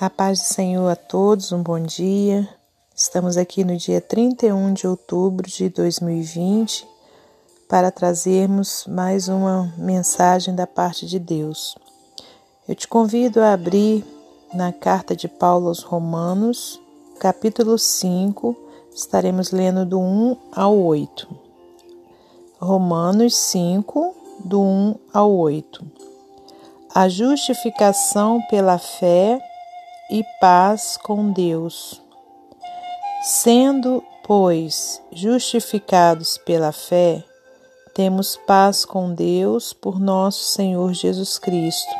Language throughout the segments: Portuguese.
A paz do Senhor a todos, um bom dia. Estamos aqui no dia 31 de outubro de 2020 para trazermos mais uma mensagem da parte de Deus. Eu te convido a abrir na carta de Paulo aos Romanos, capítulo 5, estaremos lendo do 1 ao 8. Romanos 5, do 1 ao 8. A justificação pela fé e paz com Deus. Sendo, pois, justificados pela fé, temos paz com Deus por nosso Senhor Jesus Cristo,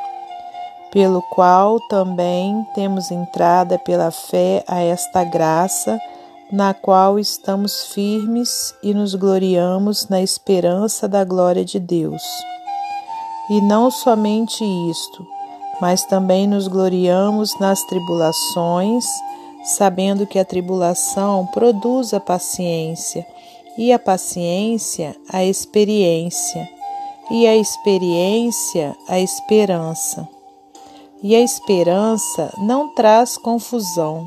pelo qual também temos entrada pela fé a esta graça, na qual estamos firmes e nos gloriamos na esperança da glória de Deus. E não somente isto, mas também nos gloriamos nas tribulações, sabendo que a tribulação produz a paciência, e a paciência a experiência, e a experiência a esperança. E a esperança não traz confusão,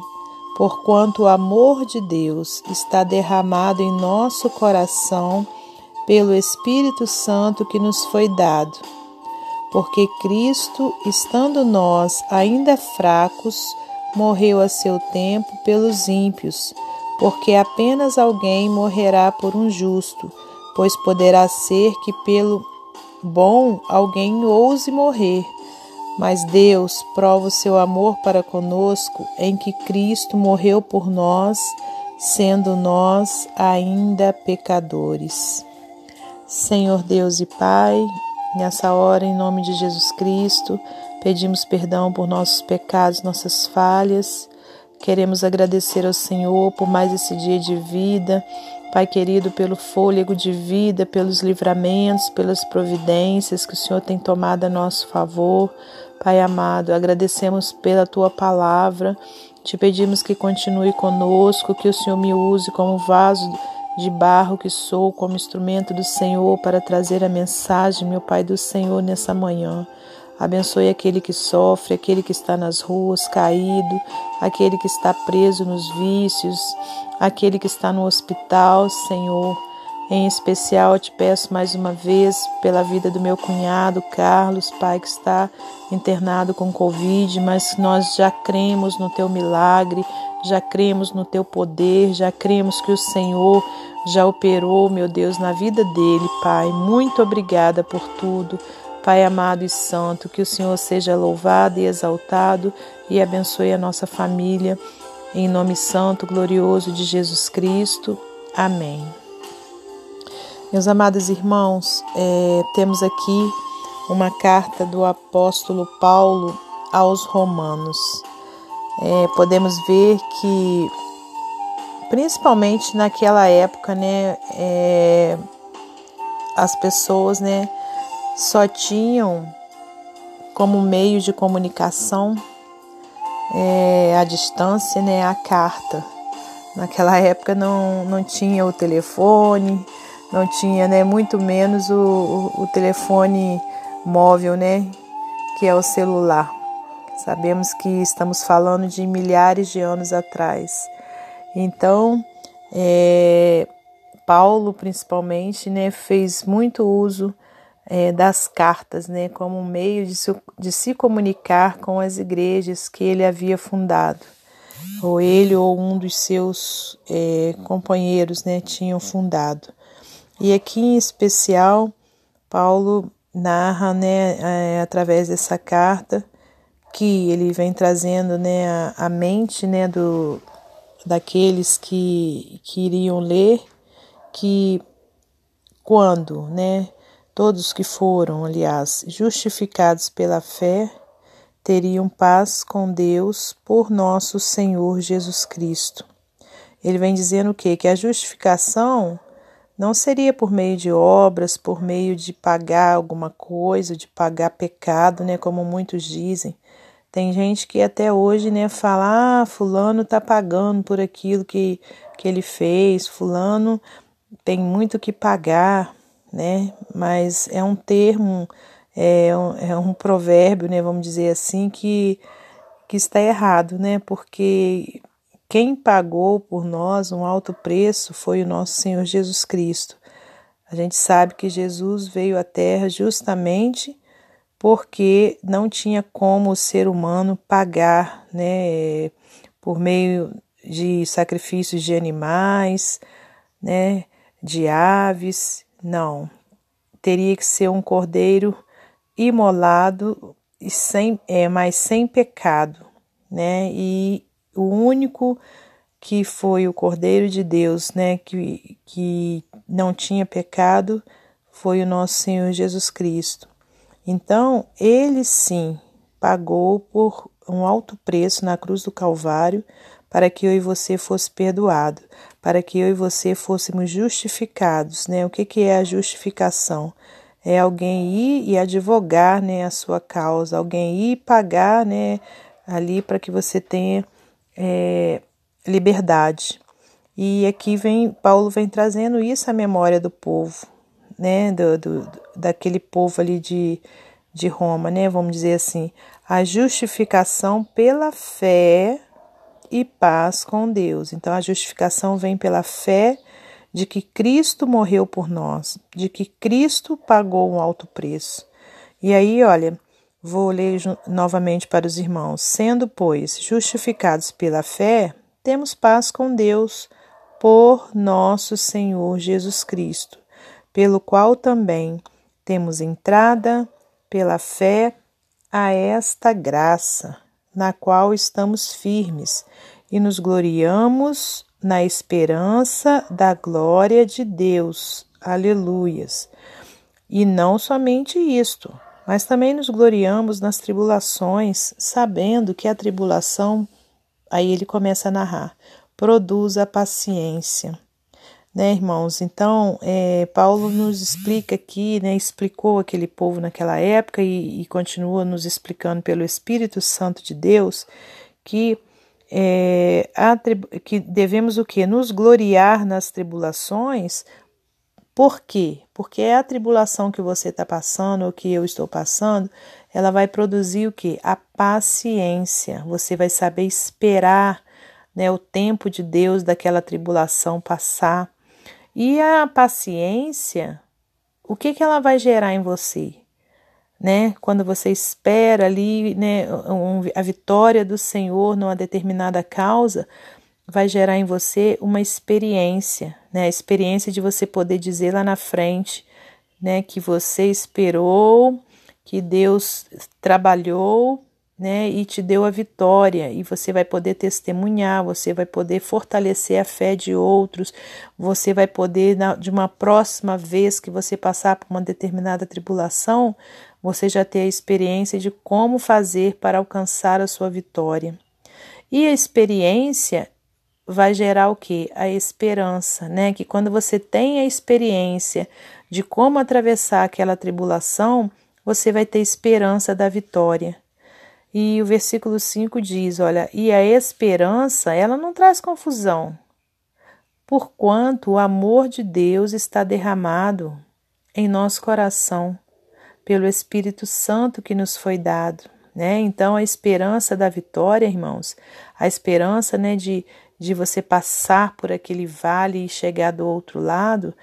porquanto o amor de Deus está derramado em nosso coração pelo Espírito Santo que nos foi dado porque Cristo, estando nós ainda fracos, morreu a seu tempo pelos ímpios, porque apenas alguém morrerá por um justo, pois poderá ser que pelo bom alguém ouse morrer. Mas Deus prova o seu amor para conosco em que Cristo morreu por nós, sendo nós ainda pecadores. Senhor Deus e Pai, Nessa hora, em nome de Jesus Cristo, pedimos perdão por nossos pecados, nossas falhas. Queremos agradecer ao Senhor por mais esse dia de vida, Pai querido, pelo fôlego de vida, pelos livramentos, pelas providências que o Senhor tem tomado a nosso favor. Pai amado, agradecemos pela tua palavra. Te pedimos que continue conosco, que o Senhor me use como vaso de barro que sou como instrumento do Senhor para trazer a mensagem, meu Pai do Senhor, nessa manhã. Abençoe aquele que sofre, aquele que está nas ruas caído, aquele que está preso nos vícios, aquele que está no hospital, Senhor. Em especial, eu te peço mais uma vez pela vida do meu cunhado Carlos, pai, que está internado com Covid, mas nós já cremos no teu milagre, já cremos no teu poder, já cremos que o Senhor já operou, meu Deus, na vida dele, Pai. Muito obrigada por tudo. Pai amado e santo, que o Senhor seja louvado e exaltado e abençoe a nossa família. Em nome santo, glorioso de Jesus Cristo. Amém. Meus amados irmãos, é, temos aqui uma carta do apóstolo Paulo aos Romanos é, podemos ver que, principalmente naquela época, né, é, as pessoas, né, só tinham como meio de comunicação é, a distância, né, a carta. Naquela época não, não tinha o telefone, não tinha, né, muito menos o, o, o telefone móvel, né, que é o celular. Sabemos que estamos falando de milhares de anos atrás. Então, é, Paulo, principalmente, né, fez muito uso é, das cartas né, como um meio de se, de se comunicar com as igrejas que ele havia fundado. Ou ele ou um dos seus é, companheiros né, tinham fundado. E aqui em especial, Paulo narra né, é, através dessa carta que ele vem trazendo né, a, a mente né, do, daqueles que, que iriam ler, que quando, né, todos que foram, aliás, justificados pela fé, teriam paz com Deus por nosso Senhor Jesus Cristo. Ele vem dizendo o quê? Que a justificação não seria por meio de obras, por meio de pagar alguma coisa, de pagar pecado, né, como muitos dizem, tem gente que até hoje, né, fala, ah, fulano tá pagando por aquilo que, que ele fez, fulano tem muito que pagar, né? Mas é um termo, é um, é um provérbio, né, vamos dizer assim, que, que está errado, né? Porque quem pagou por nós um alto preço foi o nosso Senhor Jesus Cristo. A gente sabe que Jesus veio à Terra justamente porque não tinha como o ser humano pagar, né, por meio de sacrifícios de animais, né, de aves, não. Teria que ser um cordeiro imolado e sem, é, mas sem pecado, né? E o único que foi o Cordeiro de Deus, né, que, que não tinha pecado, foi o nosso Senhor Jesus Cristo. Então, ele sim pagou por um alto preço na cruz do Calvário para que eu e você fosse perdoado, para que eu e você fôssemos justificados, né? O que, que é a justificação? É alguém ir e advogar, né, a sua causa, alguém ir pagar, né, ali para que você tenha é, liberdade. E aqui vem Paulo vem trazendo isso à memória do povo, né, do, do, daquele povo ali de, de Roma, né, vamos dizer assim, a justificação pela fé e paz com Deus. Então a justificação vem pela fé de que Cristo morreu por nós, de que Cristo pagou um alto preço. E aí, olha, vou ler novamente para os irmãos. Sendo, pois, justificados pela fé, temos paz com Deus por nosso Senhor Jesus Cristo, pelo qual também temos entrada pela fé a esta graça, na qual estamos firmes e nos gloriamos na esperança da glória de Deus. Aleluias. E não somente isto, mas também nos gloriamos nas tribulações, sabendo que a tribulação, aí ele começa a narrar, produz a paciência. Né, irmãos? Então, é, Paulo nos explica aqui, né, explicou aquele povo naquela época e, e continua nos explicando pelo Espírito Santo de Deus que é, que devemos o que? Nos gloriar nas tribulações. Por quê? Porque é a tribulação que você está passando ou que eu estou passando, ela vai produzir o que? A paciência. Você vai saber esperar né, o tempo de Deus daquela tribulação passar. E a paciência, o que, que ela vai gerar em você? né? Quando você espera ali, né, um, a vitória do Senhor numa determinada causa, vai gerar em você uma experiência, né? A experiência de você poder dizer lá na frente, né, que você esperou, que Deus trabalhou, né, e te deu a vitória, e você vai poder testemunhar, você vai poder fortalecer a fé de outros, você vai poder, de uma próxima vez que você passar por uma determinada tribulação, você já tem a experiência de como fazer para alcançar a sua vitória. E a experiência vai gerar o que? A esperança, né? Que quando você tem a experiência de como atravessar aquela tribulação, você vai ter esperança da vitória. E o versículo 5 diz: Olha, e a esperança, ela não traz confusão, porquanto o amor de Deus está derramado em nosso coração pelo Espírito Santo que nos foi dado. Né? Então, a esperança da vitória, irmãos, a esperança né, de, de você passar por aquele vale e chegar do outro lado,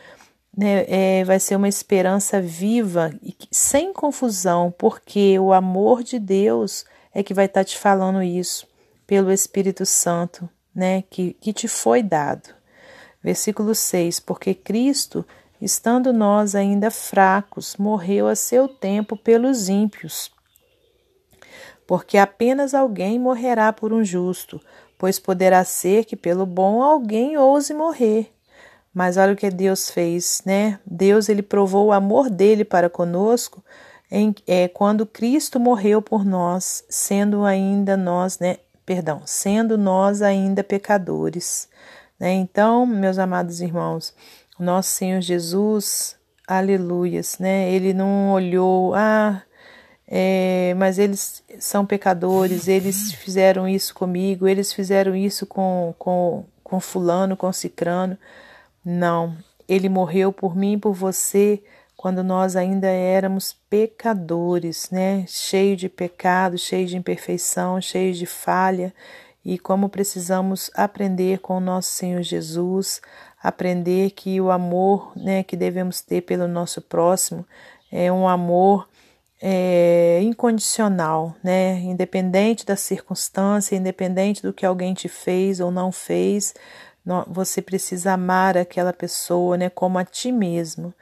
né, é, vai ser uma esperança viva e sem confusão, porque o amor de Deus é que vai estar tá te falando isso, pelo Espírito Santo, né, que, que te foi dado. Versículo 6: Porque Cristo estando nós ainda fracos, morreu a seu tempo pelos ímpios. Porque apenas alguém morrerá por um justo, pois poderá ser que pelo bom alguém ouse morrer. Mas olha o que Deus fez, né? Deus ele provou o amor dele para conosco em, é, quando Cristo morreu por nós, sendo ainda nós, né? Perdão, sendo nós ainda pecadores. Né? Então, meus amados irmãos, nosso Senhor Jesus, aleluias, né? Ele não olhou, ah, é, mas eles são pecadores, eles fizeram isso comigo, eles fizeram isso com, com, com fulano, com cicrano. Não, ele morreu por mim por você quando nós ainda éramos pecadores, né? Cheio de pecado, cheio de imperfeição, cheio de falha, e como precisamos aprender com o nosso Senhor Jesus, aprender que o amor, né, que devemos ter pelo nosso próximo é um amor é, incondicional, né? Independente da circunstância, independente do que alguém te fez ou não fez, você precisa amar aquela pessoa, né, como a ti mesmo.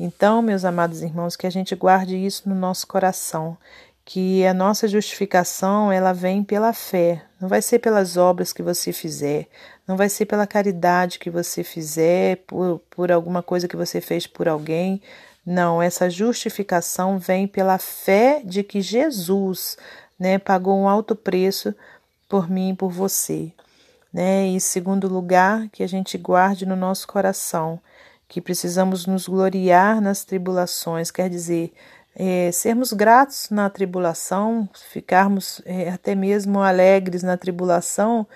Então, meus amados irmãos, que a gente guarde isso no nosso coração, que a nossa justificação ela vem pela fé, não vai ser pelas obras que você fizer, não vai ser pela caridade que você fizer, por, por alguma coisa que você fez por alguém. Não, essa justificação vem pela fé de que Jesus né, pagou um alto preço por mim e por você. Né? E segundo lugar, que a gente guarde no nosso coração que precisamos nos gloriar nas tribulações, quer dizer, é, sermos gratos na tribulação, ficarmos é, até mesmo alegres na tribulação,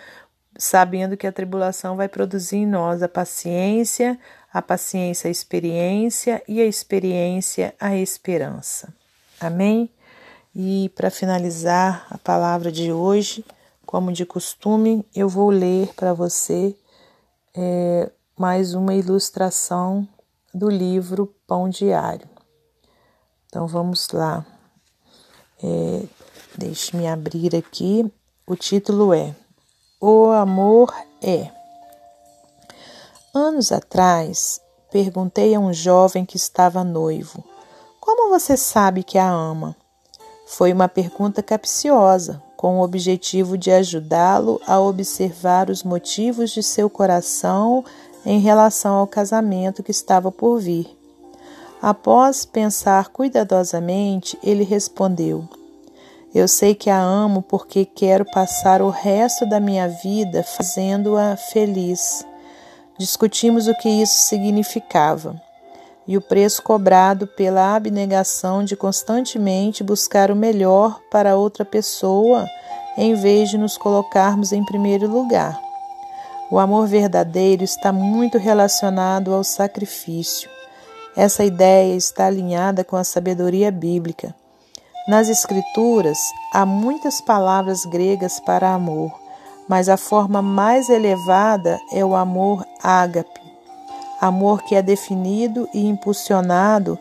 sabendo que a tribulação vai produzir em nós a paciência, a paciência a experiência e a experiência a esperança. Amém? E para finalizar a palavra de hoje, como de costume, eu vou ler para você é, mais uma ilustração do livro Pão Diário. Então vamos lá. É, Deixe-me abrir aqui. O título é O Amor é. Anos atrás, perguntei a um jovem que estava noivo: Como você sabe que a ama? Foi uma pergunta capciosa, com o objetivo de ajudá-lo a observar os motivos de seu coração em relação ao casamento que estava por vir. Após pensar cuidadosamente, ele respondeu: Eu sei que a amo porque quero passar o resto da minha vida fazendo-a feliz. Discutimos o que isso significava e o preço cobrado pela abnegação de constantemente buscar o melhor para outra pessoa em vez de nos colocarmos em primeiro lugar. O amor verdadeiro está muito relacionado ao sacrifício. Essa ideia está alinhada com a sabedoria bíblica. Nas Escrituras, há muitas palavras gregas para amor, mas a forma mais elevada é o amor ágape, amor que é definido e impulsionado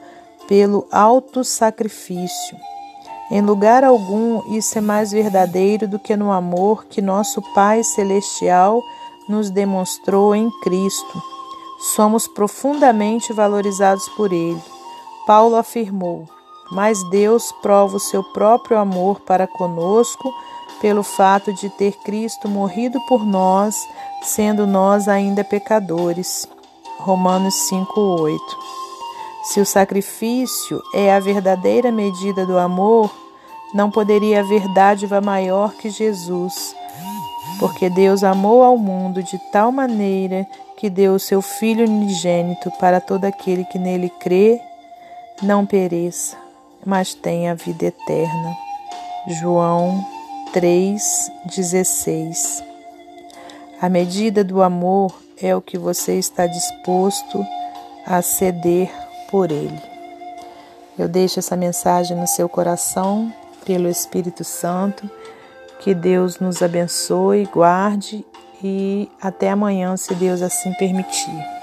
pelo auto-sacrifício. Em lugar algum, isso é mais verdadeiro do que no amor que nosso Pai Celestial nos demonstrou em Cristo. Somos profundamente valorizados por Ele. Paulo afirmou: Mas Deus prova o seu próprio amor para conosco pelo fato de ter Cristo morrido por nós, sendo nós ainda pecadores. Romanos 5:8. Se o sacrifício é a verdadeira medida do amor, não poderia haver dádiva maior que Jesus porque Deus amou ao mundo de tal maneira que deu o seu Filho unigênito para todo aquele que nele crê, não pereça, mas tenha vida eterna. João 3,16 A medida do amor é o que você está disposto a ceder por ele. Eu deixo essa mensagem no seu coração pelo Espírito Santo que Deus nos abençoe, guarde e até amanhã, se Deus assim permitir.